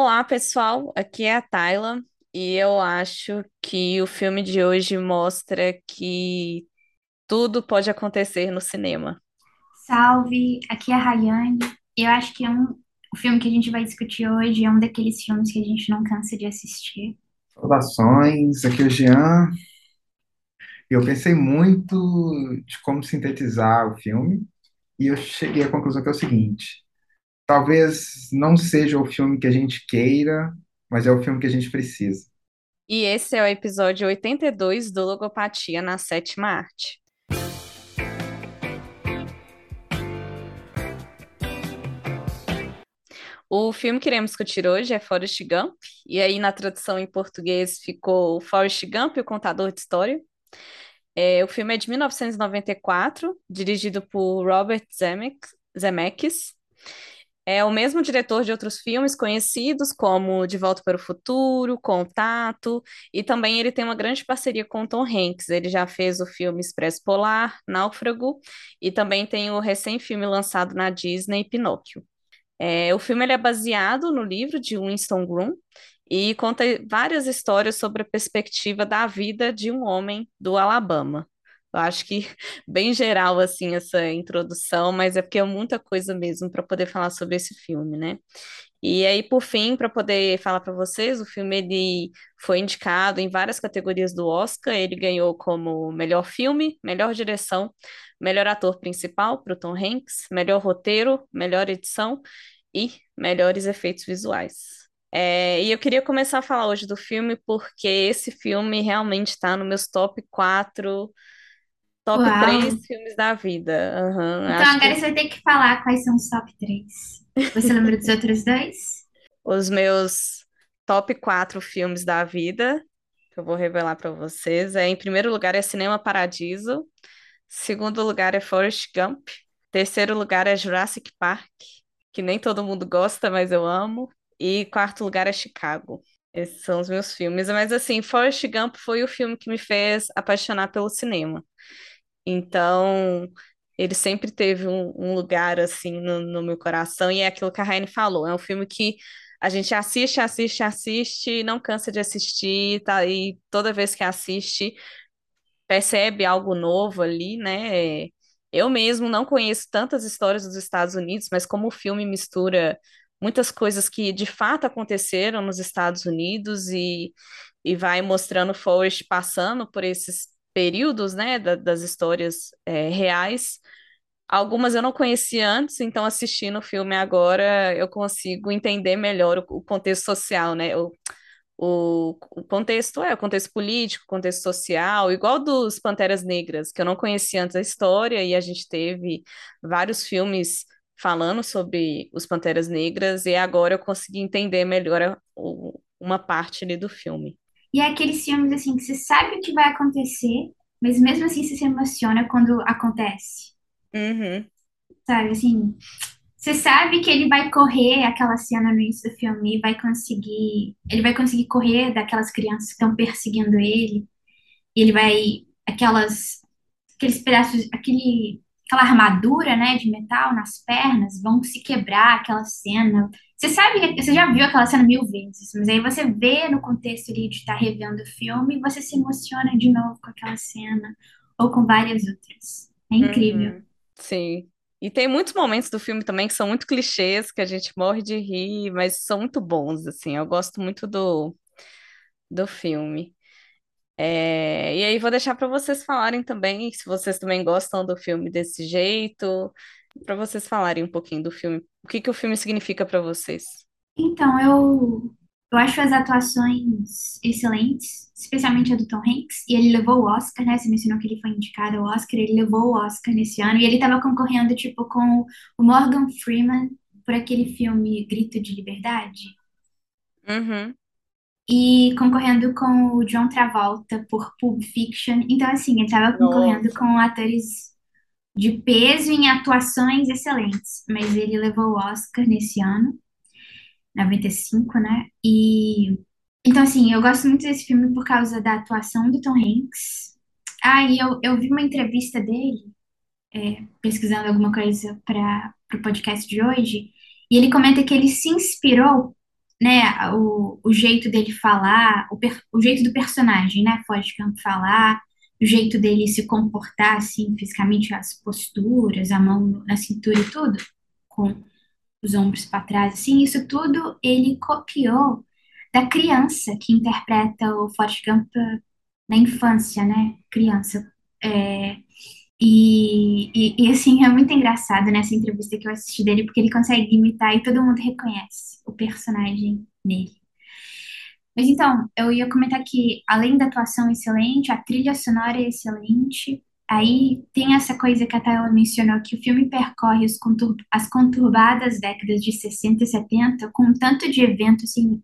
Olá, pessoal. Aqui é a Tayla e eu acho que o filme de hoje mostra que tudo pode acontecer no cinema. Salve, aqui é a Rayane. Eu acho que é um, o filme que a gente vai discutir hoje é um daqueles filmes que a gente não cansa de assistir. Saudações, aqui é o Jean. E Eu pensei muito de como sintetizar o filme e eu cheguei à conclusão que é o seguinte: talvez não seja o filme que a gente queira, mas é o filme que a gente precisa. E esse é o episódio 82 do Logopatia na Sétima Arte. O filme que iremos discutir hoje é Forrest Gump, e aí na tradução em português ficou Forrest Gump, o contador de história. É, o filme é de 1994, dirigido por Robert Zemeck- Zemeckis. É o mesmo diretor de outros filmes conhecidos, como De Volta para o Futuro, Contato, e também ele tem uma grande parceria com Tom Hanks. Ele já fez o filme Expresso Polar, Náufrago, e também tem o recém-filme lançado na Disney, Pinóquio. É, o filme é baseado no livro de Winston Groom e conta várias histórias sobre a perspectiva da vida de um homem do Alabama. Eu acho que bem geral assim essa introdução, mas é porque é muita coisa mesmo para poder falar sobre esse filme, né? E aí, por fim, para poder falar para vocês, o filme ele foi indicado em várias categorias do Oscar. Ele ganhou como melhor filme, melhor direção, melhor ator principal para o Tom Hanks, melhor roteiro, melhor edição e melhores efeitos visuais. É, e eu queria começar a falar hoje do filme porque esse filme realmente está no meus top 4, top Uau! 3 filmes da vida. Aham, Então agora que você vai ter que falar quais são os top 3. Você lembra dos outros dois? os meus top 4 filmes da vida, que eu vou revelar para vocês, é em primeiro lugar é Cinema Paradiso, segundo lugar é Forrest Gump, terceiro lugar é Jurassic Park, que nem todo mundo gosta, mas eu amo, e quarto lugar é Chicago. Esses são os meus filmes, mas assim, Forrest Gump foi o filme que me fez apaixonar pelo cinema. Então, ele sempre teve um, um lugar assim no, no meu coração, e é aquilo que a Raine falou. É um filme que a gente assiste, assiste, assiste, não cansa de assistir, tá? E toda vez que assiste, percebe algo novo ali, né? Eu mesmo não conheço tantas histórias dos Estados Unidos, mas como o filme mistura muitas coisas que de fato aconteceram nos Estados Unidos e, e vai mostrando Forrest passando por esses períodos, né, da- das histórias é, reais. Algumas eu não conhecia antes, então assistindo o filme agora eu consigo entender melhor o, o contexto social, né? O, o, o contexto é o contexto político, contexto social, igual dos Panteras Negras, que eu não conhecia antes a história, e a gente teve vários filmes falando sobre os Panteras Negras, e agora eu consegui entender melhor o- uma parte ali do filme. E é aqueles filmes assim que você sabe o que vai acontecer, mas mesmo assim você se emociona quando acontece. Uhum, Sabe, assim, Você sabe que ele vai correr aquela cena no início do filme e vai conseguir. Ele vai conseguir correr daquelas crianças que estão perseguindo ele. E ele vai. Aquelas. Aqueles pedaços. Aquele, aquela armadura, né, de metal nas pernas vão se quebrar aquela cena. Você sabe, você já viu aquela cena mil vezes, mas aí você vê no contexto ali de estar revendo o filme e você se emociona de novo com aquela cena, ou com várias outras. É incrível. uhum, sim. E tem muitos momentos do filme também que são muito clichês, que a gente morre de rir, mas são muito bons, assim. Eu gosto muito do, do filme. É, e aí vou deixar para vocês falarem também, se vocês também gostam do filme desse jeito, para vocês falarem um pouquinho do filme. O que que o filme significa para vocês? Então, eu, eu acho as atuações excelentes, especialmente a do Tom Hanks, e ele levou o Oscar, né? Você mencionou que ele foi indicado ao Oscar, ele levou o Oscar nesse ano, e ele estava concorrendo, tipo, com o Morgan Freeman por aquele filme Grito de Liberdade, Uhum. e concorrendo com o John Travolta por Pulp Fiction. Então, assim, ele estava concorrendo com atores de peso em atuações excelentes, mas ele levou o Oscar nesse ano. 95, né? E então assim, eu gosto muito desse filme por causa da atuação do Tom Hanks. Ah, e eu, eu vi uma entrevista dele, pesquisando alguma coisa para o podcast de hoje, e ele comenta que ele se inspirou né, o, o jeito dele falar, o, per- o jeito do personagem, né, Forrest Gump falar, o jeito dele se comportar, assim, fisicamente, as posturas, a mão na cintura e tudo, com os ombros para trás, assim, isso tudo ele copiou da criança que interpreta o Forrest Gump na infância, né, criança. É, e, e, e, assim, é muito engraçado nessa entrevista que eu assisti dele, porque ele consegue imitar e todo mundo reconhece o personagem nele. Mas então, eu ia comentar que, além da atuação excelente, a trilha sonora é excelente. Aí tem essa coisa que a Tayla mencionou, que o filme percorre contur- as conturbadas décadas de 60 e 70 com um tanto de evento, assim,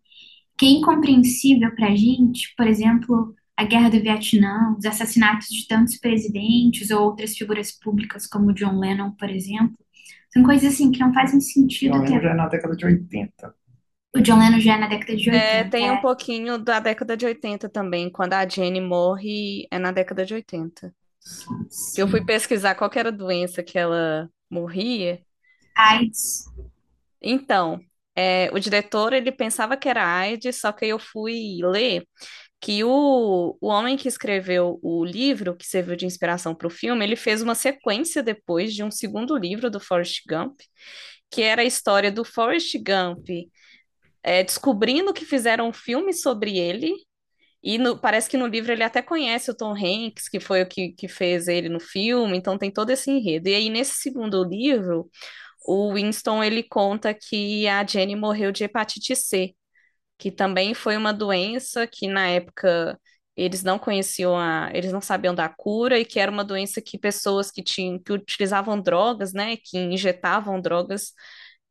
que é incompreensível pra gente. Por exemplo, a Guerra do Vietnã, os assassinatos de tantos presidentes ou outras figuras públicas, como John Lennon, por exemplo. São coisas, assim, que não fazem sentido. Que lembro já é na década de 80. O John Lennon já é na década de É, 80. tem um é. pouquinho da década de 80 também, quando a Jenny morre, é na década de 80. Que eu fui Sim. pesquisar qual era a doença que ela morria. AIDS. Então, é, o diretor, ele pensava que era AIDS, só que eu fui ler que o, o homem que escreveu o livro, que serviu de inspiração para o filme, ele fez uma sequência depois de um segundo livro do Forrest Gump, que era a história do Forrest Gump é, descobrindo que fizeram um filme sobre ele, e no- parece que no livro ele até conhece o Tom Hanks, que foi o que, que fez ele no filme, então tem todo esse enredo. E aí, nesse segundo livro, o Winston ele conta que a Jenny morreu de hepatite C, que também foi uma doença que na época eles não conheciam a, eles não sabiam da cura e que era uma doença que pessoas que tinham, que utilizavam drogas, né, que injetavam drogas,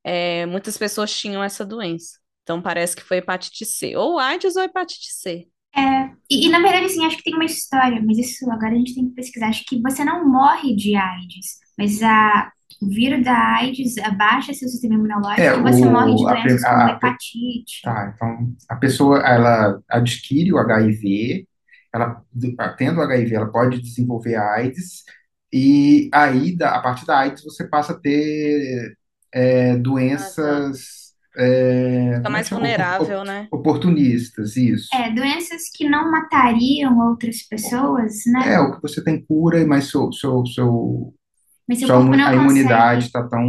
é, muitas pessoas tinham essa doença. Então parece que foi hepatite C, ou AIDS ou hepatite C. É, e, e, na verdade, assim, acho que tem uma história, mas isso agora a gente tem que pesquisar. Acho que você não morre de AIDS, mas a, o vírus da AIDS abaixa seu sistema imunológico É, e você morre de o, a, doenças pre- como a- a- hepatite. tá, então a pessoa ela adquire o HIV, ela tendo o HIV, ela pode desenvolver a AIDS e aí da- a partir da AIDS você passa a ter é, Aham. doenças é, Fica é mais op- vulnerável, né? oportunistas, isso. É, doenças que não matariam outras pessoas, né? É, o que você tem cura, mas seu, seu, seu, Mas seu sua corpo não a imunidade consegue. está tão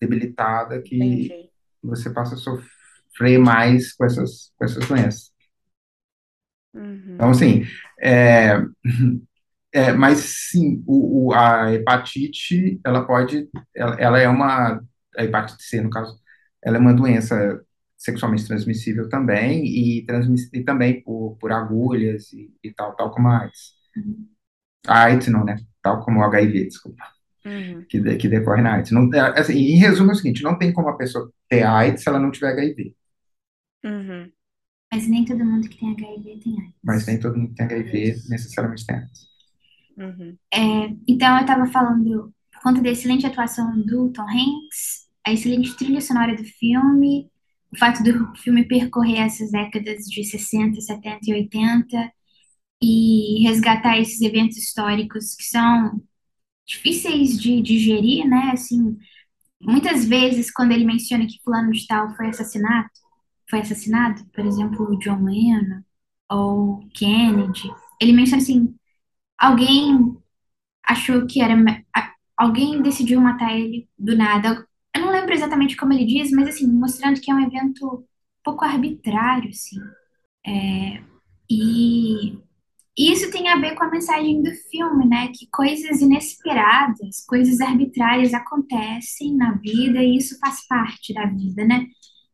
debilitada que Entendi. você passa a sofrer mais com essas, com essas doenças. Uhum. Então, assim, é, é, mas sim, o, o- a hepatite, ela pode, ela, ela é uma, a hepatite C, no caso, ela é uma doença sexualmente transmissível também, e, transmiss, e também por, por agulhas e, e tal, tal como a AIDS. A AIDS não, né? Tal como o HIV, desculpa, Uhum. que, de- que decorre na AIDS. Não, é, assim, em resumo é o seguinte, não tem como a pessoa ter AIDS se ela não tiver HIV, Uhum. Mas nem todo mundo que tem HIV tem AIDS. mas nem todo mundo que tem HIV necessariamente tem AIDS. Uhum. É, então, eu estava falando, por conta da excelente atuação do Tom Hanks, a excelente trilha sonora do filme, o fato do filme percorrer essas décadas de 60, 70 e 80 e resgatar esses eventos históricos que são difíceis de digerir, né? Assim, muitas vezes, quando ele menciona que fulano de tal foi assassinado, foi assassinado, por exemplo, o John Lennon ou Kennedy, ele menciona assim, alguém achou que era. Alguém decidiu matar ele do nada. Eu não lembro exatamente como ele diz, mas assim, mostrando que é um evento pouco arbitrário, assim. E e isso tem a ver com a mensagem do filme, né? Que coisas inesperadas, coisas arbitrárias acontecem na vida e isso faz parte da vida, né?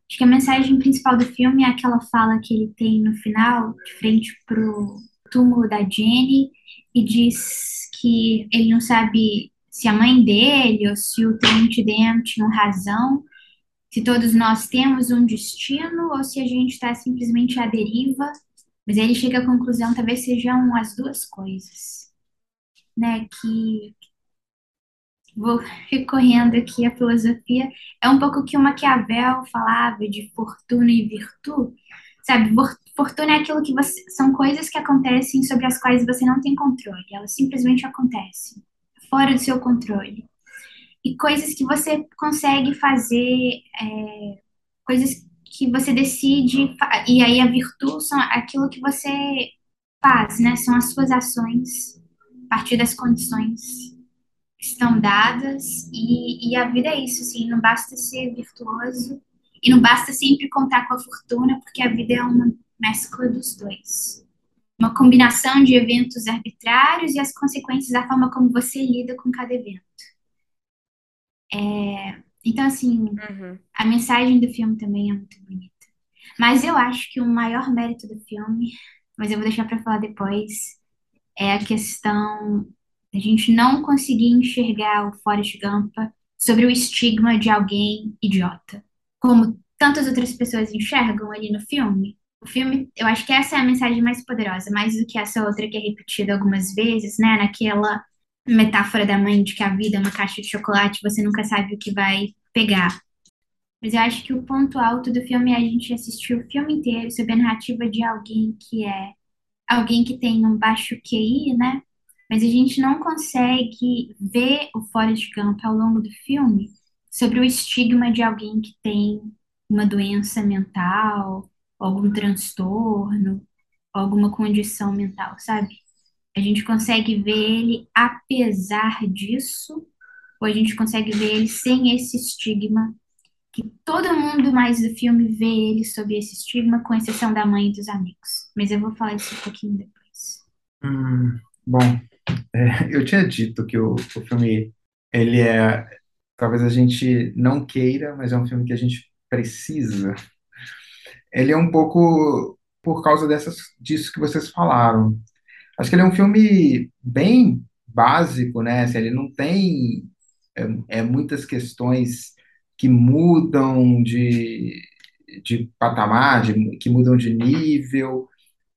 Acho que a mensagem principal do filme é aquela fala que ele tem no final, de frente pro túmulo da Jenny, e diz que ele não sabe se a mãe dele ou se o Tenente Dan tinham razão, se todos nós temos um destino ou se a gente está simplesmente à deriva. Mas ele chega à conclusão, talvez sejam as duas coisas, né? Que vou recorrendo aqui à filosofia, é um pouco que o Maquiavel falava de fortuna e virtude, sabe? For- Fortuna é aquilo que você, são coisas que acontecem sobre as quais você não tem controle, elas simplesmente acontecem, fora do seu controle. E coisas que você consegue fazer, é, coisas que você decide, e aí a virtude são aquilo que você faz, né? São as suas ações a partir das condições que estão dadas, e, e a vida é isso, assim, não basta ser virtuoso, e não basta sempre contar com a fortuna, porque a vida é uma mescla dos dois. Uma combinação de eventos arbitrários e as consequências da forma como você lida com cada evento. Então, assim, Uhum. a mensagem do filme também é muito bonita. Mas eu acho que o maior mérito do filme, mas eu vou deixar para falar depois, é a questão da gente não conseguir enxergar o Forrest Gump sobre o estigma de alguém idiota, como tantas outras pessoas enxergam ali no filme. O filme, eu acho que essa é a mensagem mais poderosa, mais do que essa outra que é repetida algumas vezes, né? Naquela metáfora da mãe de que a vida é uma caixa de chocolate, você nunca sabe o que vai pegar. Mas eu acho que o ponto alto do filme é a gente assistir o filme inteiro sob a narrativa de alguém que é alguém que tem um baixo QI, né? Mas a gente não consegue ver o Forrest Gump ao longo do filme sobre o estigma de alguém que tem uma doença mental, algum transtorno, alguma condição mental, sabe? A gente consegue ver ele apesar disso, ou a gente consegue ver ele sem esse estigma que todo mundo mais do filme vê ele sob esse estigma, com exceção da mãe e dos amigos. Mas eu vou falar isso um pouquinho depois. Hum, bom, é, eu tinha dito que o, o filme, ele é, talvez a gente não queira, mas é um filme que a gente precisa. Ele é um pouco por causa dessas, disso que vocês falaram. Acho que ele é um filme bem básico, né? Assim, ele não tem é, é muitas questões que mudam de, de patamar, de- que mudam de nível.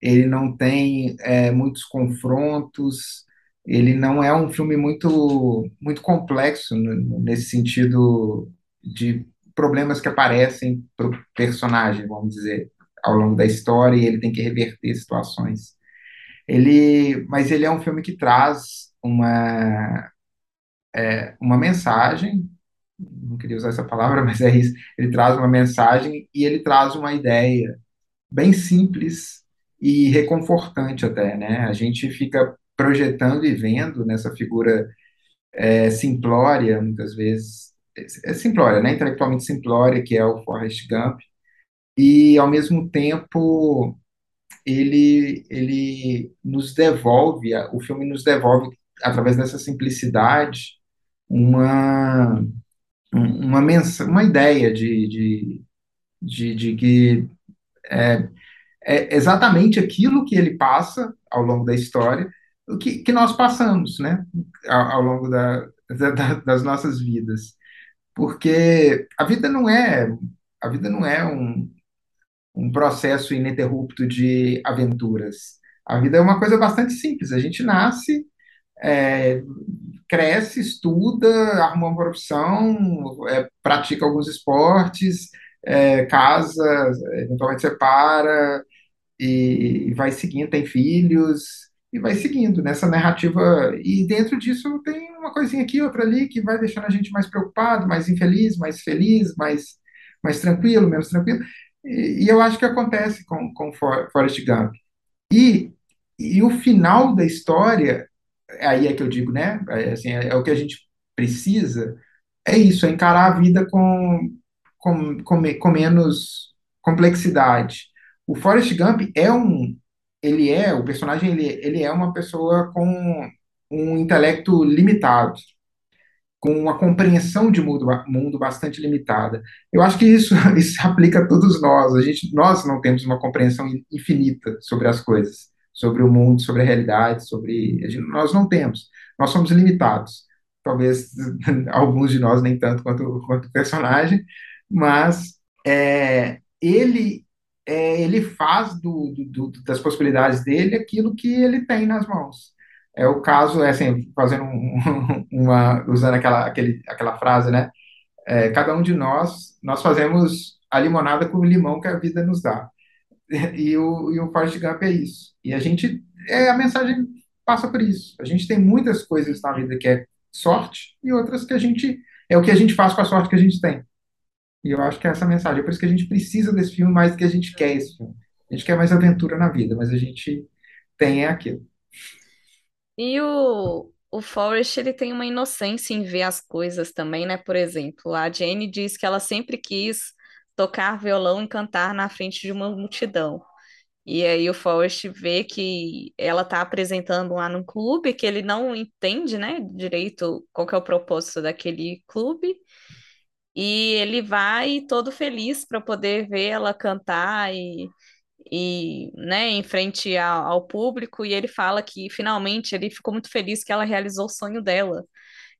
Ele não tem é, muitos confrontos. Ele não é um filme muito muito complexo no- nesse sentido de problemas que aparecem para o personagem, vamos dizer, ao longo da história, e ele tem que reverter situações. Ele, mas ele é um filme que traz uma, uma mensagem, não queria usar essa palavra, mas é isso. Ele traz uma mensagem e ele traz uma ideia bem simples e reconfortante até, né? A gente fica projetando e vendo nessa figura é, simplória, muitas vezes, é simplória, né? Intelectualmente simplória, que é o Forrest Gump, e ao mesmo tempo ele, ele nos devolve, o filme nos devolve, através dessa simplicidade, uma, uma, mensa, uma ideia de, de, de, de que é exatamente aquilo que ele passa ao longo da história, que, que nós passamos, né, ao, ao longo da, da, das nossas vidas. Porque a vida não é, a vida não é um, um processo ininterrupto de aventuras. A vida é uma coisa bastante simples. A gente nasce, é, cresce, estuda, arruma uma profissão, é, pratica alguns esportes, é, casa, eventualmente separa e, e vai seguindo, tem filhos e vai seguindo nessa narrativa. E dentro disso tem uma coisinha aqui, outra ali, que vai deixando a gente mais preocupado, mais infeliz, mais feliz, mais, mais tranquilo, menos tranquilo. E, e eu acho que acontece com, com For- Forrest Gump. E, e o final da história, aí é que eu digo, né? É, assim, é, é o que a gente precisa, é isso, é encarar a vida com, com, com, com menos complexidade. O Forrest Gump é um, ele é, o personagem, ele, ele é uma pessoa com um intelecto limitado com uma compreensão de mundo, mundo bastante limitada. Eu acho que isso, isso se aplica a todos nós. A gente, nós não temos uma compreensão infinita sobre as coisas, sobre o mundo, sobre a realidade, sobre a gente- nós não temos. Nós somos limitados. Talvez alguns de nós nem tanto quanto, quanto o personagem, mas é, ele é, ele faz do, do- do- das possibilidades dele aquilo que ele tem nas mãos. É o caso, é assim, fazendo um- uma, usando aquela, aquele, aquela frase, né? É, cada um de nós, nós fazemos a limonada com o limão que a vida nos dá. E o, e o Forrest Gump é isso. E a gente, é, a mensagem passa por isso. A gente tem muitas coisas na vida que é sorte e outras que a gente, é o que a gente faz com a sorte que a gente tem. E eu acho que é essa mensagem. É por isso que a gente precisa desse filme mais do que a gente quer esse filme. A gente quer mais aventura na vida, mas a gente tem é aquilo. E o, o Forrest, ele tem uma inocência em ver as coisas também, né? Por exemplo, a Jane diz que ela sempre quis tocar violão e cantar na frente de uma multidão. E aí o Forrest vê que ela está apresentando lá no clube, que ele não entende, né, direito qual que é o propósito daquele clube. E ele vai todo feliz para poder ver ela cantar e, e né, em frente ao, ao público. E ele fala que finalmente ele ficou muito feliz que ela realizou o sonho dela.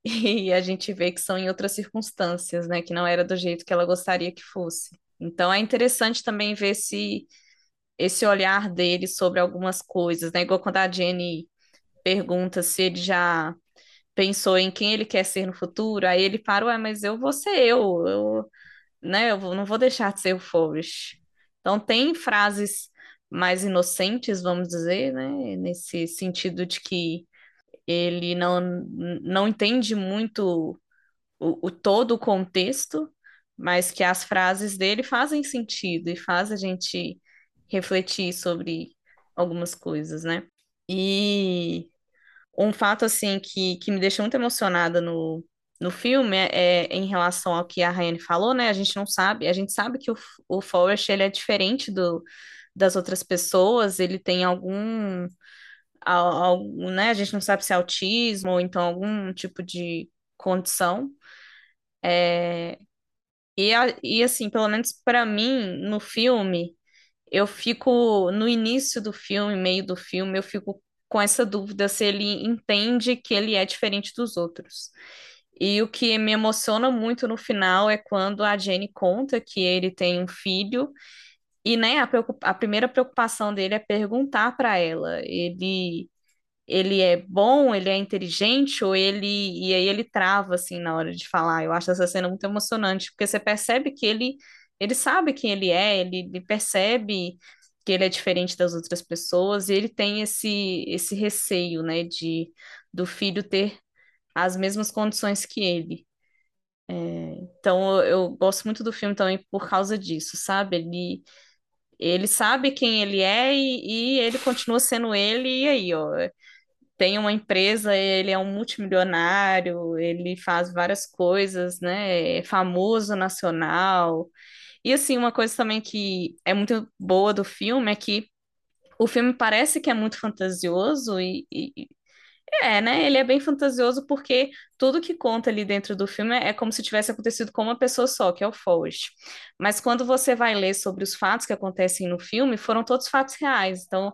E a gente vê que são em outras circunstâncias, né, que não era do jeito que ela gostaria que fosse. Então é interessante também ver se esse olhar dele sobre algumas coisas, né? Igual quando a Jenny pergunta se ele já pensou em quem ele quer ser no futuro, aí ele para, ué, mas eu vou ser eu, eu, né? Eu não vou deixar de ser o Forrest. Então tem frases mais inocentes, vamos dizer, né? Nesse sentido de que ele não, não entende muito o, o todo o contexto, mas que as frases dele fazem sentido e faz a gente refletir sobre algumas coisas, né? E um fato, assim, que, que me deixou muito emocionada no, no filme é, é em relação ao que a Rayane falou, né? A gente não sabe, a gente sabe que o, o Forrest, ele é diferente do, das outras pessoas, ele tem algum, algum, né? A gente não sabe se é autismo ou então algum tipo de condição. É, e, e assim, pelo menos para mim, no filme, eu fico no início do filme, meio do filme, eu fico com essa dúvida se ele entende que ele é diferente dos outros. E o que me emociona muito no final é quando a Jenny conta que ele tem um filho e né, a, a primeira preocupação dele é perguntar para ela, ele ele é bom, ele é inteligente ou ele e aí ele trava assim na hora de falar. Eu acho essa cena muito emocionante, porque você percebe que ele ele sabe quem ele é, ele, ele percebe que ele é diferente das outras pessoas e ele tem esse esse receio, né, de do filho ter as mesmas condições que ele. É, então eu, gosto muito do filme também por causa disso, sabe? Ele ele sabe quem ele é e, e ele continua sendo ele e aí, ó, tem uma empresa, ele é um multimilionário, ele faz várias coisas, né? É famoso nacional. E assim, uma coisa também que é muito boa do filme é que o filme parece que é muito fantasioso e, e é, né? Ele é bem fantasioso porque tudo que conta ali dentro do filme é como se tivesse acontecido com uma pessoa só, que é o Forrest. Mas quando você vai ler sobre os fatos que acontecem no filme, foram todos fatos reais. Então,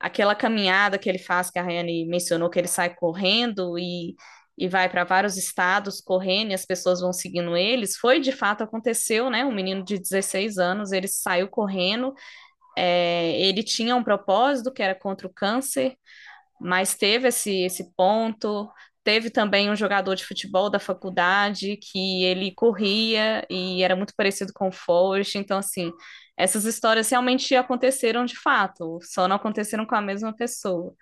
aquela caminhada que ele faz, que a Rayane mencionou, que ele sai correndo e, e vai para vários estados correndo e as pessoas vão seguindo eles, foi de fato aconteceu, né? Um menino de 16 anos, ele saiu correndo, é, ele tinha um propósito que era contra o câncer, mas teve esse, esse ponto. Teve também um jogador de futebol da faculdade que ele corria e era muito parecido com o Forrest, então assim, essas histórias realmente aconteceram de fato, só não aconteceram com a mesma pessoa.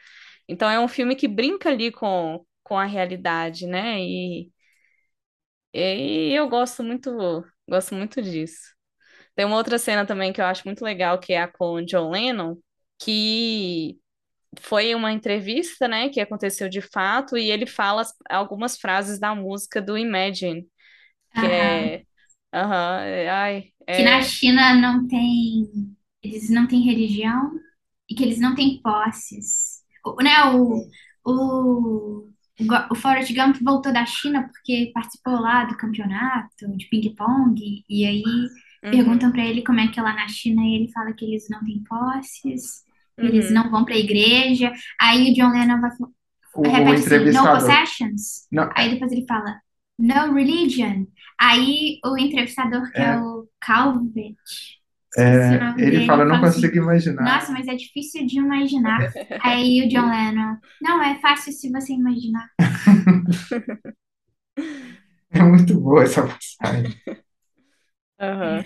Então é um filme que brinca ali com, com a realidade, né? E, e eu gosto muito, gosto muito disso. Tem uma outra cena também que eu acho muito legal, que é a com o John Lennon, que foi uma entrevista, né, que aconteceu de fato, e ele fala as- algumas frases da música do Imagine, que Aham. é, aham, é- ai, Que na é, China não tem, eles não têm religião e que eles não têm posses. O, né, o, o, o o Forrest Gump voltou da China porque participou lá do campeonato de ping-pong e aí perguntam uhum, para ele como é que é lá na China e ele fala que eles não têm posses, eles uhum, não vão para a igreja. Aí o John Lennon vai, O, o repete assim, no possessions. Não, Aí depois ele fala, no religion. Aí o entrevistador, que é é, o Calvet, o é, ele fala, não assim, consigo imaginar. nossa, mas é difícil de imaginar. Aí o John Lennon, não, é fácil se você imaginar. É muito boa essa passagem. aham.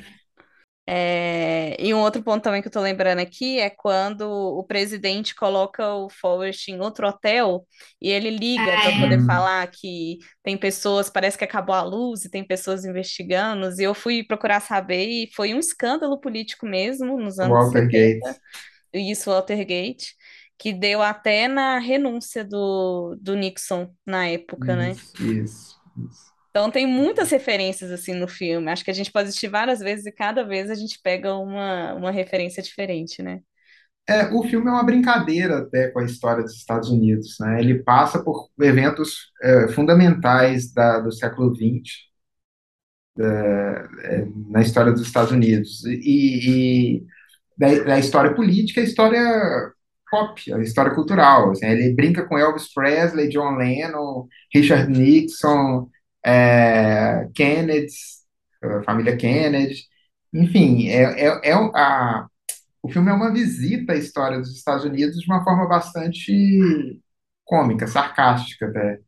É, e um outro ponto também que eu tô lembrando aqui é quando o presidente coloca o Forrest em outro hotel e ele liga para Ai, poder falar que tem pessoas, parece que acabou a luz e tem pessoas investigando. E eu fui procurar saber e foi um escândalo político mesmo nos anos Walter 70, Gates. isso, Watergate, que deu até na renúncia do, do Nixon na época, né? Isso, isso, isso. Então tem muitas referências assim no filme. Acho que a gente pode assistir várias vezes e cada vez a gente pega uma, uma referência diferente, né? É, o filme é uma brincadeira até com a história dos Estados Unidos, né? Ele passa por eventos é, fundamentais da- do século XX na história dos Estados Unidos e, e da, da história política, a história pop, a história cultural. assim. ele brinca com Elvis Presley, John Lennon, Richard Nixon, é, Kennedy, família Kennedy. Enfim, é, é, é a, o filme é uma visita à história dos Estados Unidos de uma forma bastante cômica, sarcástica até.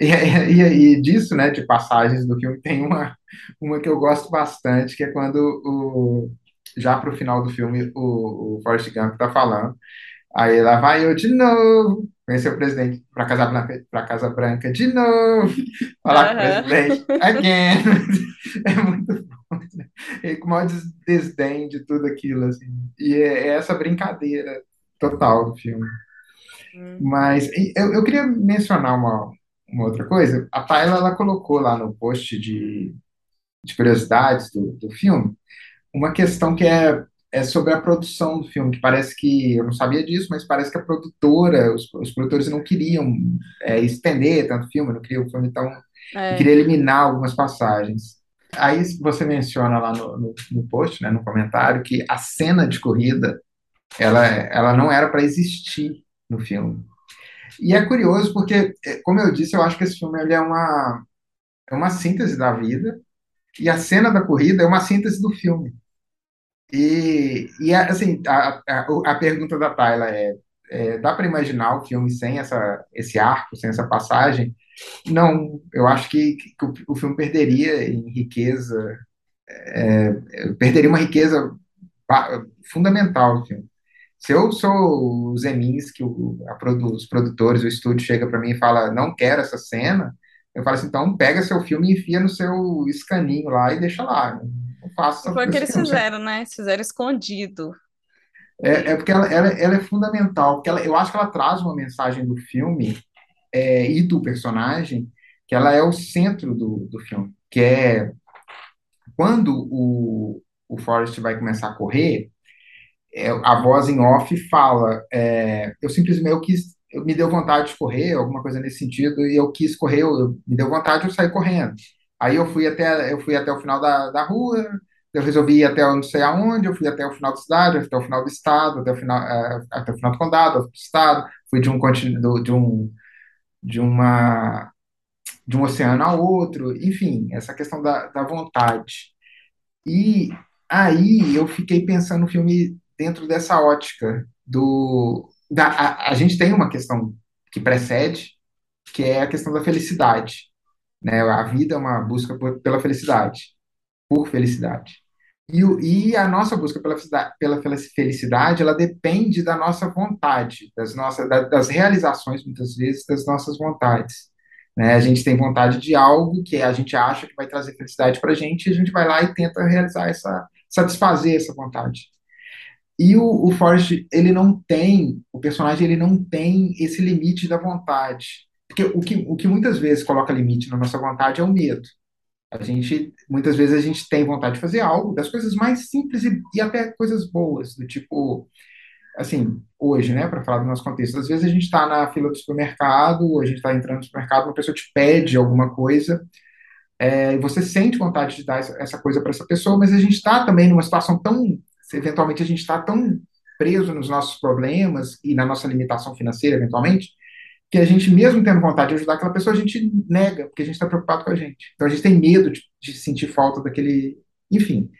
E, e, e disso, né, de passagens do filme, tem uma, uma que eu gosto bastante, que é quando o, já pro final do filme o, o Forrest Gump tá falando. Aí lá vai eu de novo, conhecer o presidente para Casa Branca, para Casa Branca de novo, falar com o presidente again. É muito bom, né? E com o maior des- desdém de tudo aquilo, assim. E é, é essa brincadeira total do filme. Hum. Mas eu, eu queria mencionar uma, uma outra coisa. A Tayla, ela colocou lá no post de, de curiosidades do, do filme uma questão que é, é sobre a produção do filme, que parece que, eu não sabia disso, mas parece que a produtora, os, os produtores não queriam é, estender tanto filme, não queriam o filme tão... e queria É. eliminar algumas passagens. Aí você menciona lá no, no, no post, né, no comentário, que a cena de corrida, ela, ela não era para existir no filme. E é curioso porque, é, como eu disse, eu acho que esse filme ele é uma, é uma síntese da vida, e a cena da corrida é uma síntese do filme. E, e assim, a, a, a pergunta da Tayla é, é, dá para imaginar o filme sem essa, esse arco, sem essa passagem? Não, eu acho que, que o, o filme perderia em riqueza, é, perderia uma riqueza fundamental filme. Se eu sou o Zeminski, o, a produ- os produtores, o estúdio chega para mim e fala, não quero essa cena, eu falo assim, então pega seu filme e enfia no seu escaninho lá e deixa lá. Não faça foi o que eles fizeram, né? Fizeram escondido. É, é porque ela, ela, ela é fundamental, porque ela, eu acho que ela traz uma mensagem do filme é, e do personagem, que ela é o centro do, do filme, que é quando o, o Forrest vai começar a correr, é, a voz em off fala, é, eu simplesmente eu quis, eu, me deu vontade de correr, alguma coisa nesse sentido, e eu quis correr, eu, eu- me deu vontade, eu saí correndo. Aí eu fui até, eu fui até o final da, da rua, eu resolvi ir até não sei aonde, eu fui até o final da cidade, até o final do estado, até o final, eh, até o final do condado, do estado, fui de um continente, de um, de uma, de um oceano a outro, enfim, essa questão da, da vontade. E aí eu fiquei pensando no filme dentro dessa ótica do da, a, a gente tem uma questão que precede, que é a questão da felicidade, né? A vida é uma busca por- pela felicidade, por felicidade. E, e a nossa busca pela felicidade, pela felicidade, ela depende da nossa vontade, das nossas, da- das realizações, muitas vezes, das nossas vontades. Né? A gente tem vontade de algo que a gente acha que vai trazer felicidade para a gente, e a gente vai lá e tenta realizar essa, satisfazer essa vontade. E o, o Forrest, ele não tem, o personagem, ele não tem esse limite da vontade. Porque o que, o que muitas vezes coloca limite na nossa vontade é o medo. A gente, muitas vezes a gente tem vontade de fazer algo, das coisas mais simples e, e até coisas boas, do tipo, assim, hoje, né, para falar do nosso contexto, às vezes a gente está na fila do supermercado, a gente está entrando no supermercado, uma pessoa te pede alguma coisa, é, e você sente vontade de dar essa, essa coisa para essa pessoa, mas a gente está também numa situação tão, eventualmente a gente está tão preso nos nossos problemas e na nossa limitação financeira, eventualmente, que a gente, mesmo tendo vontade de ajudar aquela pessoa, a gente nega, porque a gente está preocupado com a gente. Então a gente tem medo de, de sentir falta daquele. Enfim.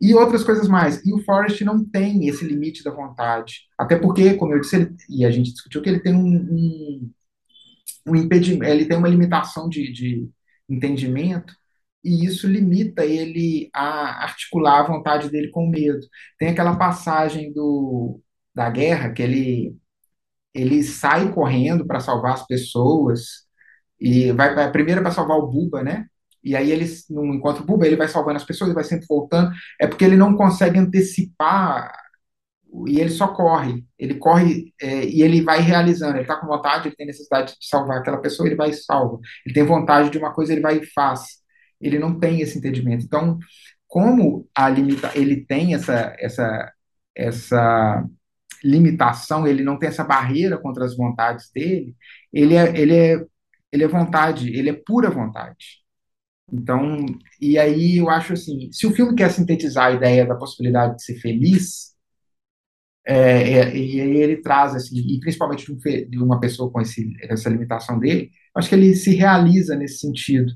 E outras coisas mais. E o Forrest não tem esse limite da vontade. Até porque, como eu disse, ele, e a gente discutiu que ele tem um, um, um impedimento, ele tem uma limitação de, de entendimento e isso limita ele a articular a vontade dele com medo. Tem aquela passagem do, da guerra que ele, ele sai correndo para salvar as pessoas e vai, vai primeiro para salvar o Buba, né? E aí ele não encontra o Buba, ele vai salvando as pessoas, ele vai sempre voltando. É porque ele não consegue antecipar e ele só corre. Ele corre é, e ele vai realizando. Ele está com vontade, ele tem necessidade de salvar aquela pessoa, ele vai e salva. Ele tem vontade de uma coisa, ele vai e faz. Ele não tem esse entendimento. Então, como a limita, ele tem essa, essa, essa limitação, ele não tem essa barreira contra as vontades dele, ele é, ele é, ele é vontade, ele é pura vontade. Então, e aí eu acho assim, se o filme quer sintetizar a ideia da possibilidade de ser feliz, é, é, e ele traz, assim, e principalmente de, um, de uma pessoa com esse, essa limitação dele, acho que ele se realiza nesse sentido.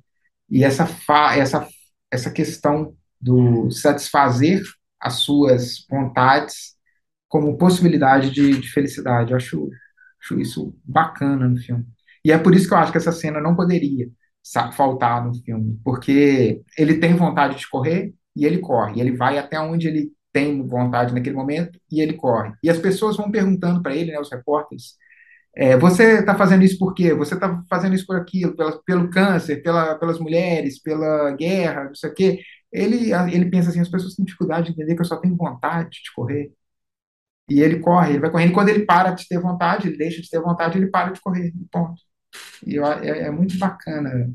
E essa, fa, essa, essa questão do satisfazer as suas vontades como possibilidade de, de felicidade, eu acho, acho isso bacana no filme. E é por isso que eu acho que essa cena não poderia faltar no filme, porque ele tem vontade de correr e ele corre, ele vai até onde ele tem vontade naquele momento e ele corre. E as pessoas vão perguntando para ele, né, os repórteres, é, você está fazendo isso por quê? Você está fazendo isso por aquilo, pela, pelo câncer, pela, pelas mulheres, pela guerra, não sei o quê. Ele, ele pensa assim, as pessoas têm dificuldade de entender que eu só tenho vontade de correr. E ele corre, ele vai correndo. E quando ele para de ter vontade, ele deixa de ter vontade, ele para de correr. Ponto. E eu, é, é, muito bacana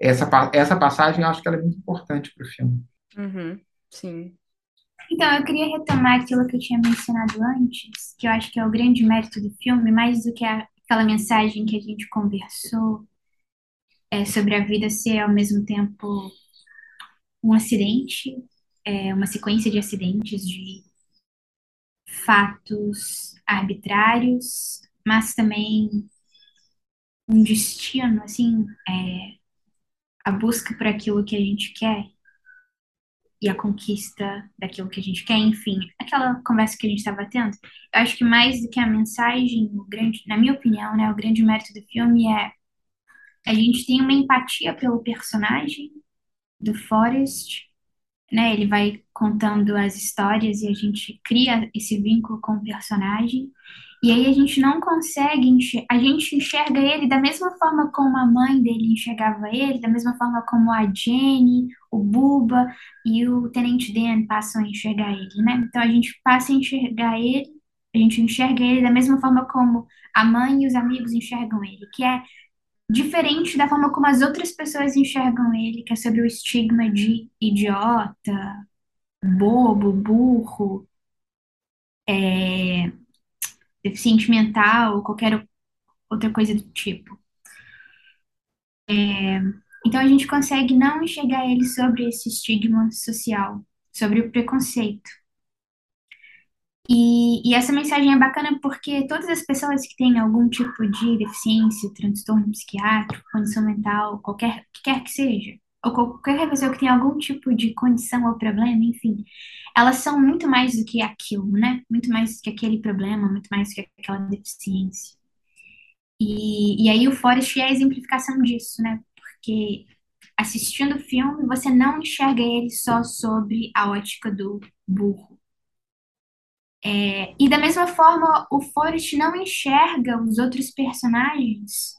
essa, essa passagem, eu acho que ela é muito importante para o filme. Uhum, sim. Então, eu queria retomar aquilo que eu tinha mencionado antes, que eu acho que é o grande mérito do filme, mais do que a, aquela mensagem que a gente conversou é, sobre a vida ser ao mesmo tempo um acidente, é, uma sequência de acidentes, de fatos arbitrários, mas também um destino, assim, é, a busca por aquilo que a gente quer e a conquista daquilo que a gente quer, enfim, aquela conversa que a gente estava tendo. Eu acho que mais do que a mensagem, o grande, na minha opinião, né, o grande mérito do filme é a gente tem uma empatia pelo personagem do Forrest, né? Ele vai contando as histórias e a gente cria esse vínculo com o personagem. E aí a gente não consegue, enxergar, a gente enxerga ele da mesma forma como a mãe dele enxergava ele, da mesma forma como a Jenny, o Buba e o Tenente Dan passam a enxergar ele, né? Então a gente passa a enxergar ele, a gente enxerga ele da mesma forma como a mãe e os amigos enxergam ele, que é diferente da forma como as outras pessoas enxergam ele, que é sobre o estigma de idiota, bobo, burro, é, deficiente mental, qualquer outra coisa do tipo. É, então a gente consegue não enxergar ele sobre esse estigma social, sobre o preconceito. E, e, essa mensagem é bacana porque todas as pessoas que têm algum tipo de deficiência, transtorno psiquiátrico, condição mental, qualquer que quer que seja, ou qualquer pessoa que tem algum tipo de condição ou problema, enfim, elas são muito mais do que aquilo, né? Muito mais do que aquele problema, muito mais do que aquela deficiência. E, e aí o Forrest é a exemplificação disso, né? Porque assistindo o filme, você não enxerga ele só sobre a ótica do burro. É, e da mesma forma, o Forrest não enxerga os outros personagens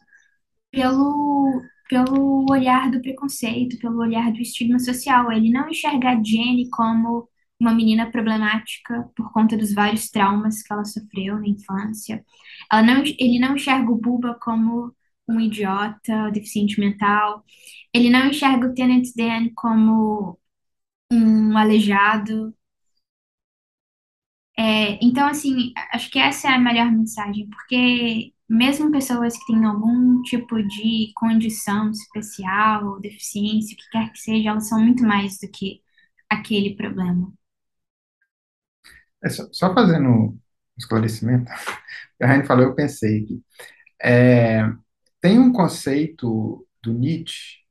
pelo, pelo olhar do preconceito, pelo olhar do estigma social. Ele não enxerga a Jenny como uma menina problemática por conta dos vários traumas que ela sofreu na infância. Ela não, ele não enxerga o Buba como um idiota, deficiente mental. Ele não enxerga o Tenant Dan como um aleijado. É, então, assim, acho que essa é a melhor mensagem, porque mesmo pessoas que têm algum tipo de condição especial, deficiência, o que quer que seja, elas são muito mais do que aquele problema. É só, só, fazendo um esclarecimento, a Raine falou, eu pensei aqui. É, tem um conceito do Nietzsche,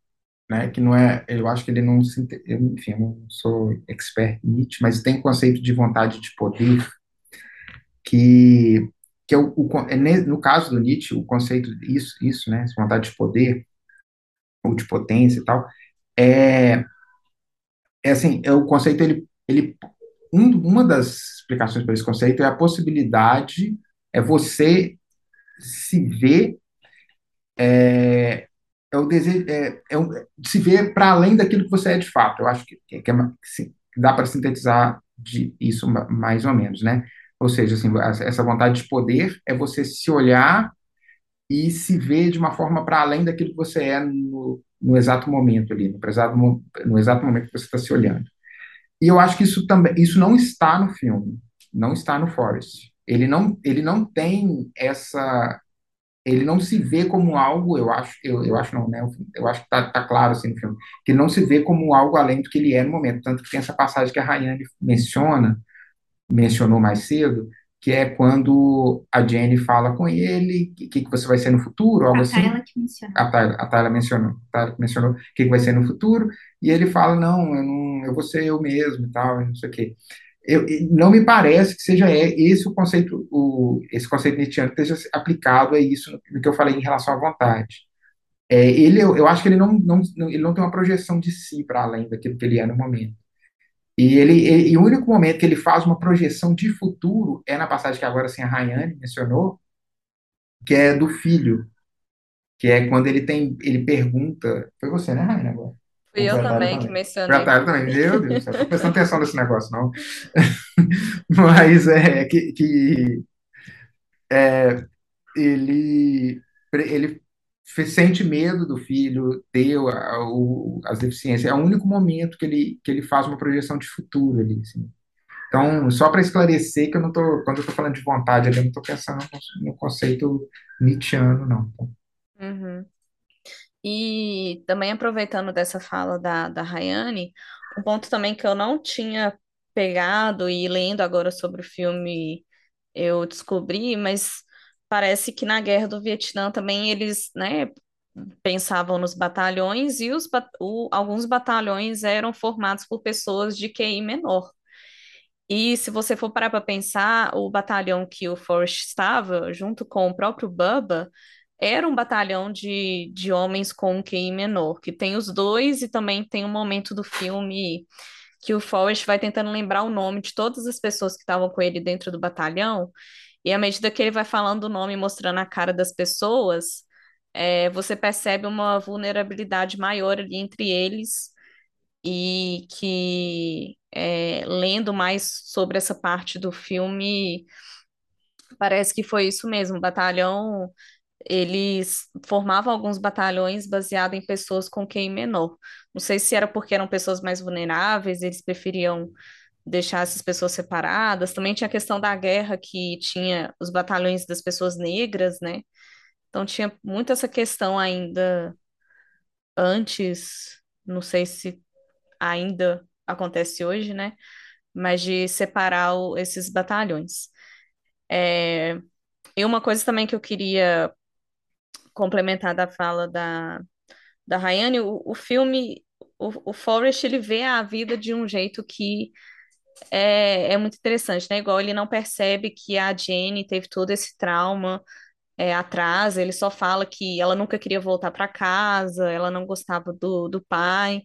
né, que não é, eu acho que ele não se, eu, enfim, eu não sou expert em Nietzsche, mas tem um conceito de vontade de poder que que é o, o é, no caso do Nietzsche, o conceito isso, isso, né, vontade de poder ou de potência e tal, É, é assim, é o conceito, ele, ele um, uma das explicações para esse conceito é a possibilidade, é você se ver, é, é o desejo, é, é um, se ver para além daquilo que você é de fato. Eu acho que, que, é, que dá para sintetizar de isso mais ou menos, né? Ou seja, assim, essa vontade de poder é você se olhar e se ver de uma forma para além daquilo que você é no, no exato momento ali, no exato, no exato momento que você está se olhando. E eu acho que isso também, isso não está no filme, não está no Forrest. Ele não, ele não tem essa, ele não se vê como algo, eu acho, eu, eu acho não, né? Eu acho que tá, tá claro assim no filme, que ele não se vê como algo além do que ele é no momento, tanto que tem essa passagem que a Rayane menciona, mencionou mais cedo, que é quando a Jenny fala com ele o que, que você vai ser no futuro, algo A assim. Tayla que mencionou. A Tayla, a Tayla mencionou, a Tayla mencionou o que, que vai ser no futuro, e ele fala, não, eu, não, eu vou ser eu mesmo e tal, e não sei o quê. Eu, não me parece que seja esse o conceito, o, esse conceito nietzscheano esteja aplicado a isso no que eu falei em relação à vontade. É, ele, eu, eu acho que ele não, não, ele não tem uma projeção de si para além daquilo que ele é no momento. E, ele, ele, e o único momento que ele faz uma projeção de futuro é na passagem que agora assim, a Rayane mencionou, que é do filho, que é quando ele tem, ele pergunta, foi você, né, Rayane, agora? Fui eu também que mencionei. Pra também, meu Deus, eu tô prestando atenção nesse negócio, não. Mas é que, que é, ele, ele sente medo do filho ter a, o, as deficiências. É o único momento que ele, que ele faz uma projeção de futuro ali. Assim. Então, só para esclarecer que eu não tô, quando eu estou falando de vontade, eu não estou pensando no, no, conceito nietzschiano, não. Uhum. E também aproveitando dessa fala da, da Rayane, um ponto também que eu não tinha pegado e lendo agora sobre o filme eu descobri, mas parece que na Guerra do Vietnã também eles, né, pensavam nos batalhões e os, o, alguns batalhões eram formados por pessoas de QI menor. E se você for parar para pensar, o batalhão que o Forrest estava, junto com o próprio Bubba, era um batalhão de, de homens com um QI menor, que tem os dois e também tem um momento do filme que o Forrest vai tentando lembrar o nome de todas as pessoas que estavam com ele dentro do batalhão, e à medida que ele vai falando o nome, mostrando a cara das pessoas, é, você percebe uma vulnerabilidade maior ali entre eles, e que é, lendo mais sobre essa parte do filme, parece que foi isso mesmo, o batalhão eles formavam alguns batalhões baseados em pessoas com QI menor. Não sei se era porque eram pessoas mais vulneráveis, eles preferiam deixar essas pessoas separadas. Também tinha a questão da guerra, que tinha os batalhões das pessoas negras, né? Então tinha muito essa questão ainda antes, não sei se ainda acontece hoje, né? Mas de separar o, esses batalhões. É, e uma coisa também que eu queria complementar da fala da, da Rayane, o, o filme, o, o Forrest, ele vê a vida de um jeito que é, é muito interessante, né? Igual ele não percebe que a Jenny teve todo esse trauma é, atrás, ele só fala que ela nunca queria voltar para casa, ela não gostava do, do pai.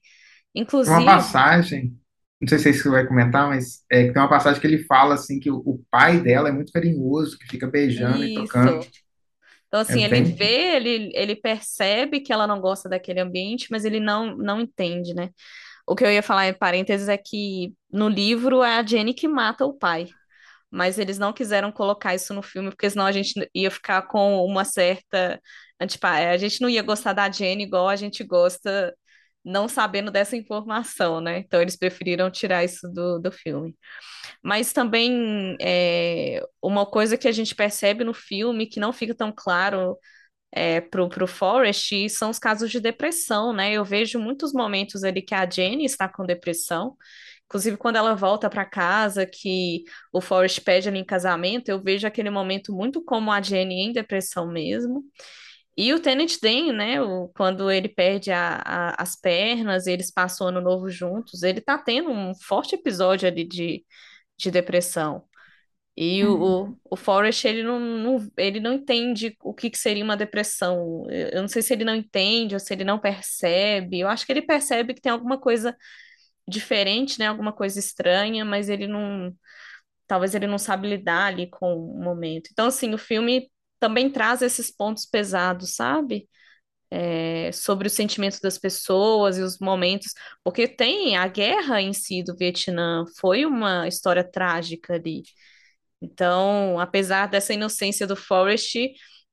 Inclusive. Uma passagem, não sei se você vai comentar, mas é que tem uma passagem que ele fala assim que o, o pai dela é muito carinhoso, que fica beijando e Isso. tocando. Então, É assim, ele bem. vê, ele, ele percebe que ela não gosta daquele ambiente, mas ele não, não entende, né? O que eu ia falar em parênteses é que no livro é a Jenny que mata o pai, mas eles não quiseram colocar isso no filme, porque senão a gente ia ficar com uma certa antipatia. A gente não ia gostar da Jenny igual a gente gosta, não sabendo dessa informação, né? Então eles preferiram tirar isso do, do filme. Mas também é, uma coisa que a gente percebe no filme que não fica tão claro é, pro, pro Forrest são os casos de depressão, né? Eu vejo muitos momentos ali que a Jenny está com depressão, inclusive quando ela volta para casa, que o Forrest pede ela em casamento, eu vejo aquele momento muito como a Jenny em depressão mesmo. E o Tenant Dan, né? O, quando ele perde a, a- as pernas, eles passam o ano novo juntos, ele tá tendo um forte episódio ali de, de depressão. E o, o, o Forrest, ele não, não- ele não entende o que, que seria uma depressão. Eu eu não sei se ele não entende ou se ele não percebe. Eu acho que ele percebe que tem alguma coisa diferente, né? Alguma coisa estranha, mas ele não, talvez ele não sabe lidar ali com o momento. Então, assim, o filme também traz esses pontos pesados, sabe? É, sobre o sentimento das pessoas e os momentos, porque tem a guerra em si do Vietnã, foi uma história trágica ali. Então, apesar dessa inocência do Forrest,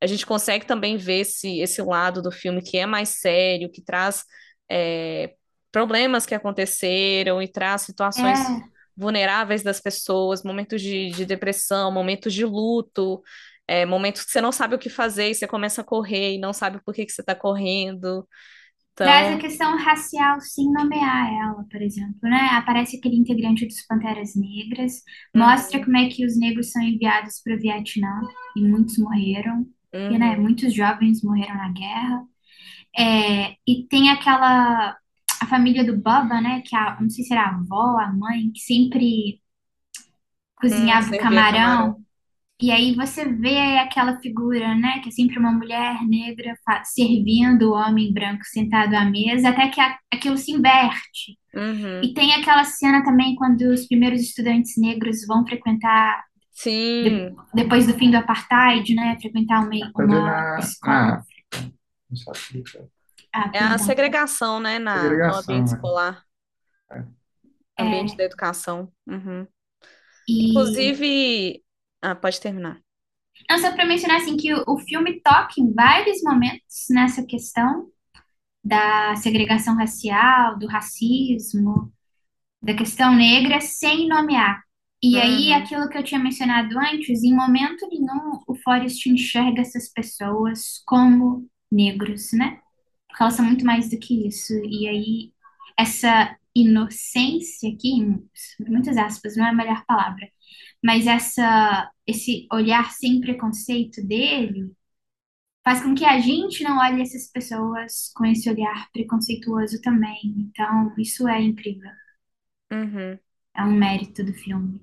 a gente consegue também ver esse, esse lado do filme que é mais sério, que traz é, problemas que aconteceram e traz situações É, vulneráveis das pessoas, momentos de, de depressão, momentos de luto, é, momentos que você não sabe o que fazer e você começa a correr e não sabe por que que você está correndo. traz a Então, questão racial sem nomear ela, por exemplo, né? Aparece aquele integrante dos Panteras Negras, mostra uhum, como é que os negros são enviados para o Vietnã e muitos morreram, e, né, uhum, muitos jovens morreram na guerra. É, e tem aquela a família do Bubba, né? Que a, não sei se era a avó, a mãe, que sempre hum, cozinhava o servia camarão. camarão. E aí você vê aquela figura, né? Que é sempre uma mulher negra servindo o homem branco sentado à mesa, até que a- aquilo se inverte. E Uhum, tem aquela cena também quando os primeiros estudantes negros vão frequentar, de- sim. depois do fim do apartheid, né? Frequentar uma, Fazer uma na, escola. na África, não só África. Ah, É a segregação, né, na, no ambiente Segregação, é. escolar, É. ambiente É, da educação. Uhum. e Inclusive, ah, pode terminar. Não, só para mencionar assim que o, filme toca em vários momentos nessa questão da segregação racial, do racismo, da questão negra, sem nomear. E aí, Uhum, aquilo que eu tinha mencionado antes, em momento nenhum o Forrest enxerga essas pessoas como negros, né? Porque elas são muito mais do que isso. E aí, essa inocência aqui, muitas aspas, não é a melhor palavra, mas essa, esse olhar sem preconceito dele faz com que a gente não olhe essas pessoas com esse olhar preconceituoso também. Então, isso é incrível. uhum. É um mérito do filme.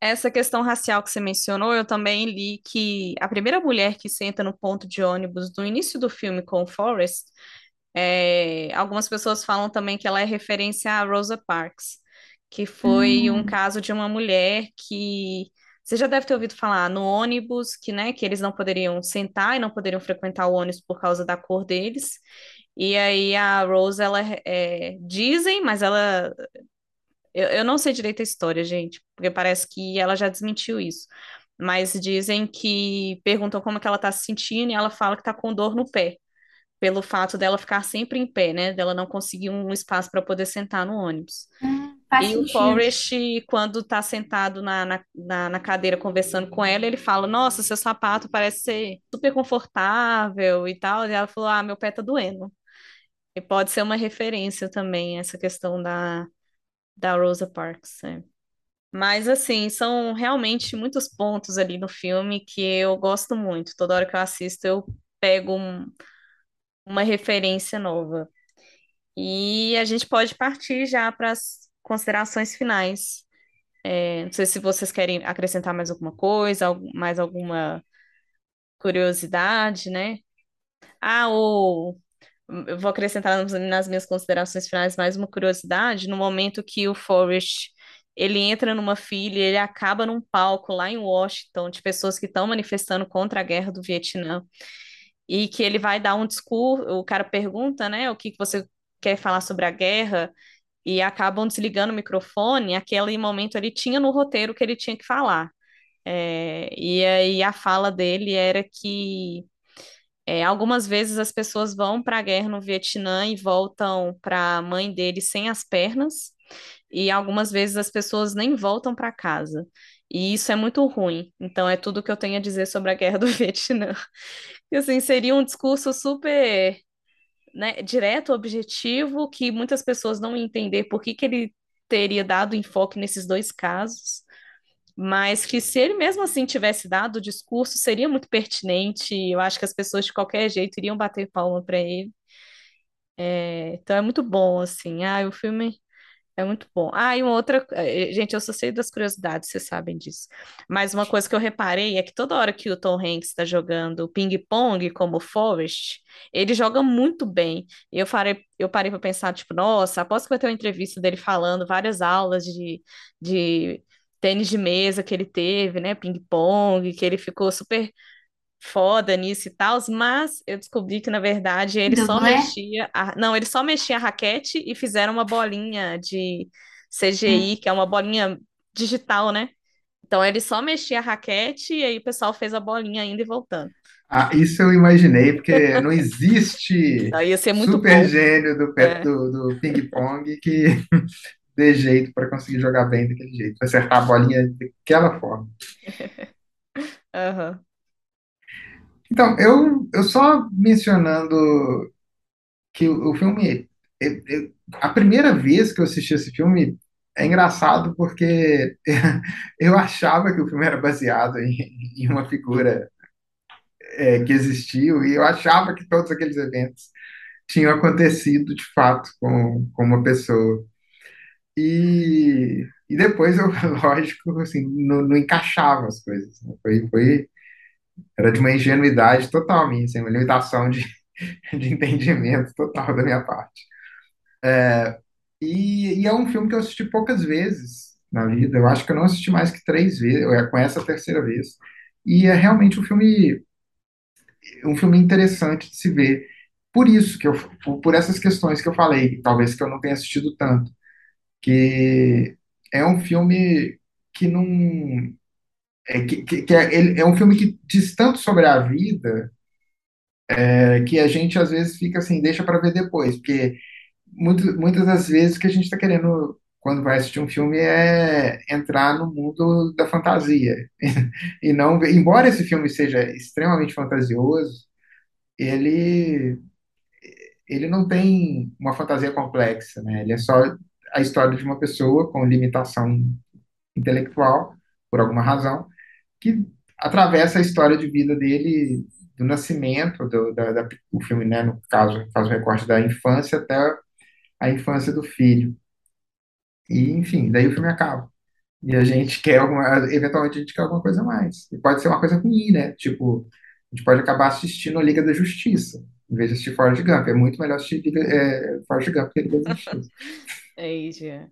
Essa questão racial que você mencionou, eu também li que a primeira mulher que senta no ponto de ônibus no início do filme com o Forrest, é, algumas pessoas falam também que ela é referência a Rosa Parks, que foi um Hum, caso de uma mulher que você já deve ter ouvido falar no ônibus, que, né, que eles não poderiam sentar e não poderiam frequentar o ônibus por causa da cor deles. E aí a Rose, ela é, dizem, mas ela eu, eu não sei direito a história, gente, porque parece que ela já desmentiu isso. Mas dizem que perguntam como é que ela tá se sentindo e ela fala que tá com dor no pé, pelo fato dela ficar sempre em pé, né? Dela não conseguir um espaço para poder sentar no ônibus. hum, faz E o sentido. Forrest, quando tá sentado na, na, na, na cadeira conversando com ela, ele fala: Nossa, seu sapato parece ser super confortável e tal. E ela falou: Ah, meu pé tá doendo. E pode ser uma referência também, essa questão da, da Rosa Parks. né? Mas, assim, são realmente muitos pontos ali no filme que eu gosto muito. Toda hora que eu assisto, eu pego um- uma referência nova. E a gente pode partir já para as considerações finais. É, não sei se vocês querem acrescentar mais alguma coisa, mais alguma curiosidade, né? Ah, o... eu vou acrescentar nas minhas considerações finais mais uma curiosidade. No momento que o Forrest ele entra numa fila, ele acaba num palco lá em Washington de pessoas que estão manifestando contra a guerra do Vietnã e que ele vai dar um discurso. O cara pergunta, né, o que você quer falar sobre a guerra e acabam desligando o microfone. Aquele momento ele tinha no roteiro que ele tinha que falar. É, e aí a fala dele era que é, algumas vezes as pessoas vão para a guerra no Vietnã e voltam para a mãe deles sem as pernas, e algumas vezes as pessoas nem voltam para casa. E isso é muito ruim. Então é tudo que eu tenho a dizer sobre a guerra do Vietnã. E assim, seria um discurso super, né, direto, objetivo, que muitas pessoas não entender por que que ele teria dado enfoque nesses dois casos mas que se ele mesmo assim tivesse dado o discurso, seria muito pertinente. Eu acho que as pessoas de qualquer jeito iriam bater palma para ele. É, então é muito bom, assim. Ah, o filme É muito bom. Ah, e uma outra. eh, Gente, eu só sei das curiosidades, vocês sabem disso. Mas uma coisa que eu reparei é que toda hora que o Tom Hanks está jogando ping-pong como Forrest, ele joga muito bem. E eu parei, eu parei para pensar, tipo, nossa, aposto que vai ter uma entrevista dele falando várias aulas de, de tênis de mesa que ele teve, né? Ping-pong, que ele ficou super foda nisso e tal, mas eu descobri que, na verdade, ele só Dublê? mexia. a- Não, ele só mexia a raquete e fizeram uma bolinha de CGI, Hum, que é uma bolinha digital, né? Então ele só mexia a raquete e aí o pessoal fez a bolinha ainda e voltando. Ah, isso eu imaginei, porque não existe Então ia ser muito super bom. gênio do, pé- É, do, do ping-pong que dê jeito para conseguir jogar bem daquele jeito, pra acertar a bolinha daquela forma. aham. Então, eu, eu só mencionando que o, o filme. eu- eu- a primeira vez que eu assisti esse filme é engraçado porque eu achava que o filme era baseado em, em uma figura é, que existiu e eu achava que todos aqueles eventos tinham acontecido de fato com, com uma pessoa. E, e depois eu, lógico, assim, não, não encaixava as coisas. né? Foi, foi, era de uma ingenuidade total minha, assim, uma limitação de, de entendimento total da minha parte. E, e é um filme que eu assisti poucas vezes na vida. Eu acho que eu não assisti mais que três vezes, eu- com essa terceira vez. E é realmente um filme, um filme interessante de se ver. Por isso que eu, por essas questões que eu falei, talvez que eu não tenha assistido tanto, que é um filme que não é, que, que, é, ele é um filme que diz tanto sobre a vida é, que a gente às vezes fica assim, deixa para ver depois, porque muito, muitas das vezes que a gente está querendo quando vai assistir um filme é entrar no mundo da fantasia. E não, embora esse filme seja extremamente fantasioso, ele ele não tem uma fantasia complexa, né? Ele é só a história de uma pessoa com limitação intelectual, por alguma razão, que atravessa a história de vida dele do nascimento, do, da, da- o filme, né, no caso, faz o recorte da infância até a infância do filho. E, enfim, daí o filme acaba. E a gente quer alguma, eventualmente a gente quer alguma coisa mais. E pode ser uma coisa ruim, né? Tipo, a gente pode acabar assistindo a Liga da Justiça, em vez de assistir Forrest Gump. É muito melhor assistir Liga, é, Forrest Gump que Liga da Justiça. Aí, Jean.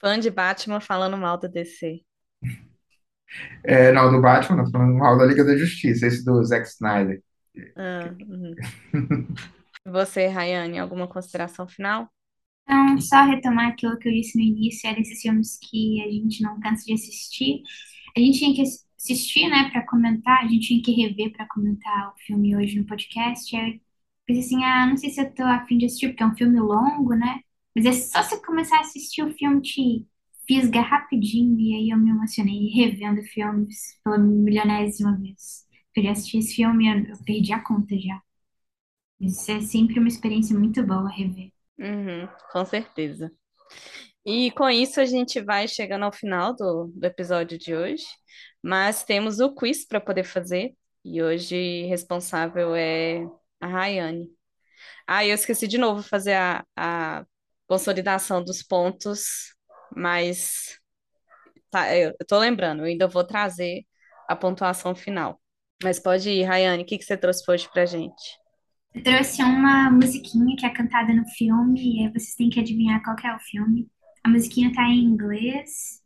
Fã de Batman falando mal da DC. É, não, do Batman, não, tô falando mal da Liga da Justiça, esse do Zack Snyder. Ah, uhum. Você, Rayane, alguma consideração final? Então, só retomar aquilo que eu disse no início, é desses filmes que a gente não cansa de assistir. A gente tinha que ass- assistir, né, para comentar, a gente tinha que rever para comentar o filme hoje no podcast. Eu pensei assim, ah, não sei se eu tô a fim de assistir, porque é um filme longo, né? Mas é só você começar a assistir o filme te fisga rapidinho, e aí eu me emocionei revendo filmes pela milionésima vez. Eu já assisti esse filme, eu, eu perdi a conta já. Mas é sempre uma experiência muito boa rever. Uhum, com certeza. E com isso a gente vai chegando ao final do, do episódio de hoje, mas temos o quiz para poder fazer, e hoje responsável é a Rayane. Ah, eu esqueci de novo fazer a, a consolidação dos pontos, mas tá, eu, tô lembrando, eu ainda vou trazer a pontuação final. Mas pode ir, Rayane, o que que você trouxe hoje pra gente? Eu trouxe uma musiquinha que é cantada no filme, e aí vocês têm que adivinhar qual é o filme. A musiquinha tá em inglês.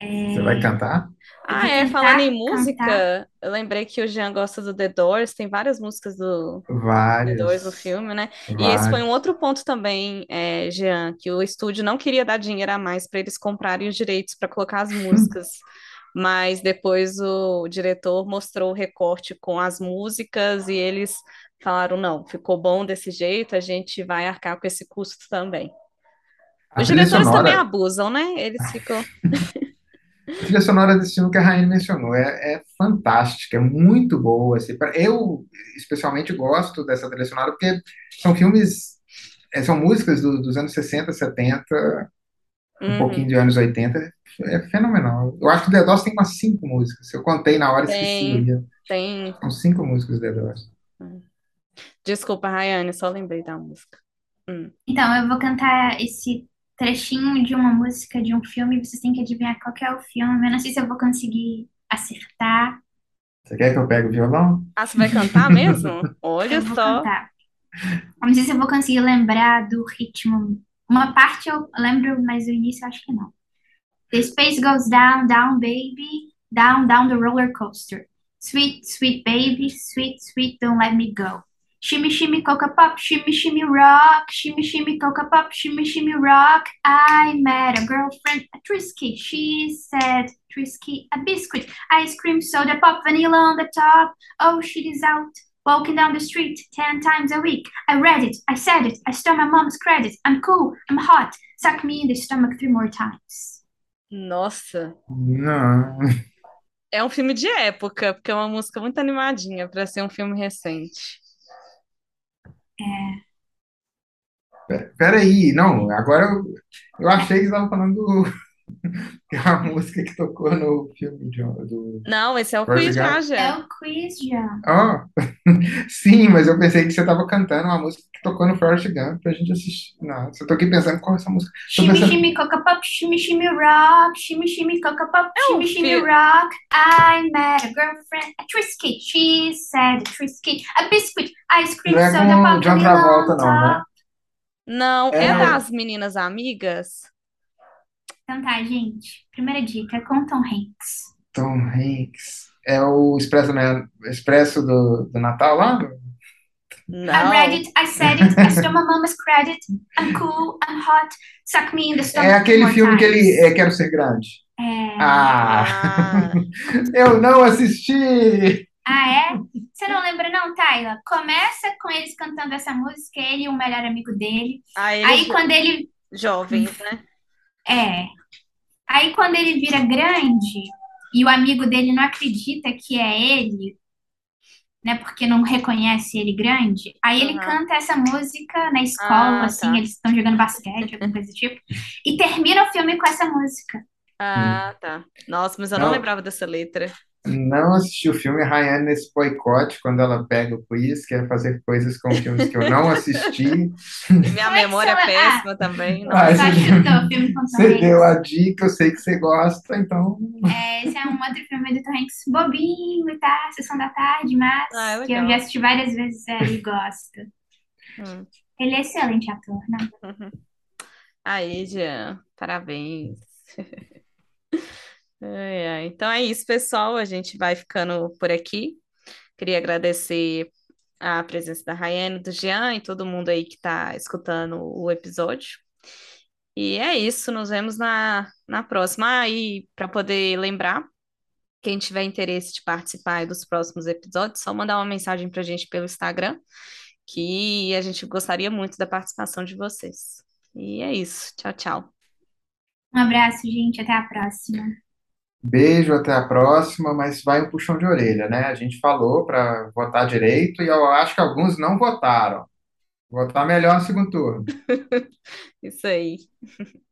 Você vai cantar? Ah, é, falando em tentar cantar. música, eu lembrei que o Jean gosta do The Doors, tem várias músicas do The Doors no Várias, filme, né? E esse foi um outro ponto também, é, Jean, que o estúdio não queria dar dinheiro a mais para eles comprarem os direitos para colocar as músicas, mas depois o diretor mostrou o recorte com as músicas e eles falaram, não, ficou bom desse jeito, a gente vai arcar com esse custo também. A Os trilha diretores também sonora, abusam, né? Eles ficam. a trilha sonora desse filme que a Rainha mencionou é, é fantástica, é muito boa. Assim, eu, especialmente, gosto dessa trilha sonora porque são filmes, é, são músicas do- dos anos 60, 70, um pouquinho Uhum. de anos 80. É fenomenal. Eu acho que o The Doors tem umas cinco músicas. Eu contei na hora e esqueci. Tem. São cinco músicas do The Doors. Desculpa, Rayane, só lembrei da música. Hum. Então, eu vou cantar esse trechinho de uma música de um filme vocês têm que adivinhar qual que é o filme. Eu não sei se eu vou conseguir acertar. Você quer que eu pegue o violão? Ah, você vai cantar mesmo? Olha Eu vou só. cantar. Eu não sei se eu vou conseguir lembrar do ritmo. Uma parte eu lembro, mas o início eu acho que não. The space goes down, down, baby, down, down the roller coaster. Sweet, sweet baby, sweet, sweet, don't let me go. Shimmy, shimmy, coca pop, shimmy, shimmy, rock, shimmy, shimmy, coca pop, shimmy, shimmy, rock. I met a girlfriend, a Trisky. She said, Trisky, a biscuit, ice cream, soda pop, vanilla on the top. Oh, she is out. Walking down the street ten times a week. I read it, I said it, I stole my mom's credit. I'm cool, I'm hot. Suck me in the stomach three more times. Nossa. Não. É um filme de época, porque é uma música muito animadinha para ser um filme recente. Peraí, não, agora eu, eu achei que você estava falando do, a música que tocou no filme de, do Não, esse é o quiz já. É o quiz, já. Oh, sim, mas eu pensei que você estava cantando uma música que tocou no Forrest Gump pra gente assistir. Não, eu tô aqui pensando qual é essa música. Tô Shimmy, pensando, shimmy, coca pop, shimmy, shimmy, rock. Shimmy, shimmy, coca pop, É shimmy, shimmy, rock. I met a girlfriend, a Trisky. She said, Trisky, a biscuit, ice cream, não é soda com pop, John vanilla Travolta, on não, né? Não, é É, das meninas amigas? Então tá, gente. Primeira dica, com Tom Hanks. Tom Hanks. É o Expresso, né? Expresso do, do Natal lá? I read Não. it, I said it, I stole my mama's credit. I'm cool, I'm hot. Suck me in the É stomach three aquele filme que ele times. é, Quero Ser Grande. É... Ah, Ah, eu não assisti! Ah, é? Você não lembra, não, Tayla? Começa com eles cantando essa música, ele e o melhor amigo dele. aí Aí quando ele. jovens, né? É. Aí quando ele vira grande e o amigo dele não acredita que é ele, né? Porque não reconhece ele grande, aí ele Aham. canta essa música na escola, Ah, assim, tá. eles estão jogando basquete, alguma coisa do tipo, e termina o filme com essa música. Ah, tá. Nossa, mas eu não Não, lembrava dessa letra. Não assisti o filme Ryan nesse boicote, quando ela pega o quiz, quer fazer coisas com filmes que eu não assisti. E minha é memória é lembra? Ah, péssima também. Ah, você você, deu a dica, eu sei que você gosta, então. É, esse é um outro filme do Tom Hanks bobinho, tá? Sessão da tarde, mas Ah, é que eu já assisti várias vezes é, e gosto. Hum. Ele é excelente ator, né? Aí, Jean, parabéns. Ai. Então é isso, pessoal. A gente vai ficando por aqui. Queria agradecer a presença da Rayane, do Jean e todo mundo aí que está escutando o episódio. E é isso, nos vemos na, na próxima. Ah, e para poder lembrar, quem tiver interesse de participar dos próximos episódios, só mandar uma mensagem para a gente pelo Instagram, que a gente gostaria muito da participação de vocês. E é isso. Tchau, tchau. Um abraço, gente. Até a próxima. Beijo, até a próxima, mas vai um puxão de orelha, né? A gente falou para votar direito e eu acho que alguns não votaram. Votar melhor no segundo turno. Isso aí.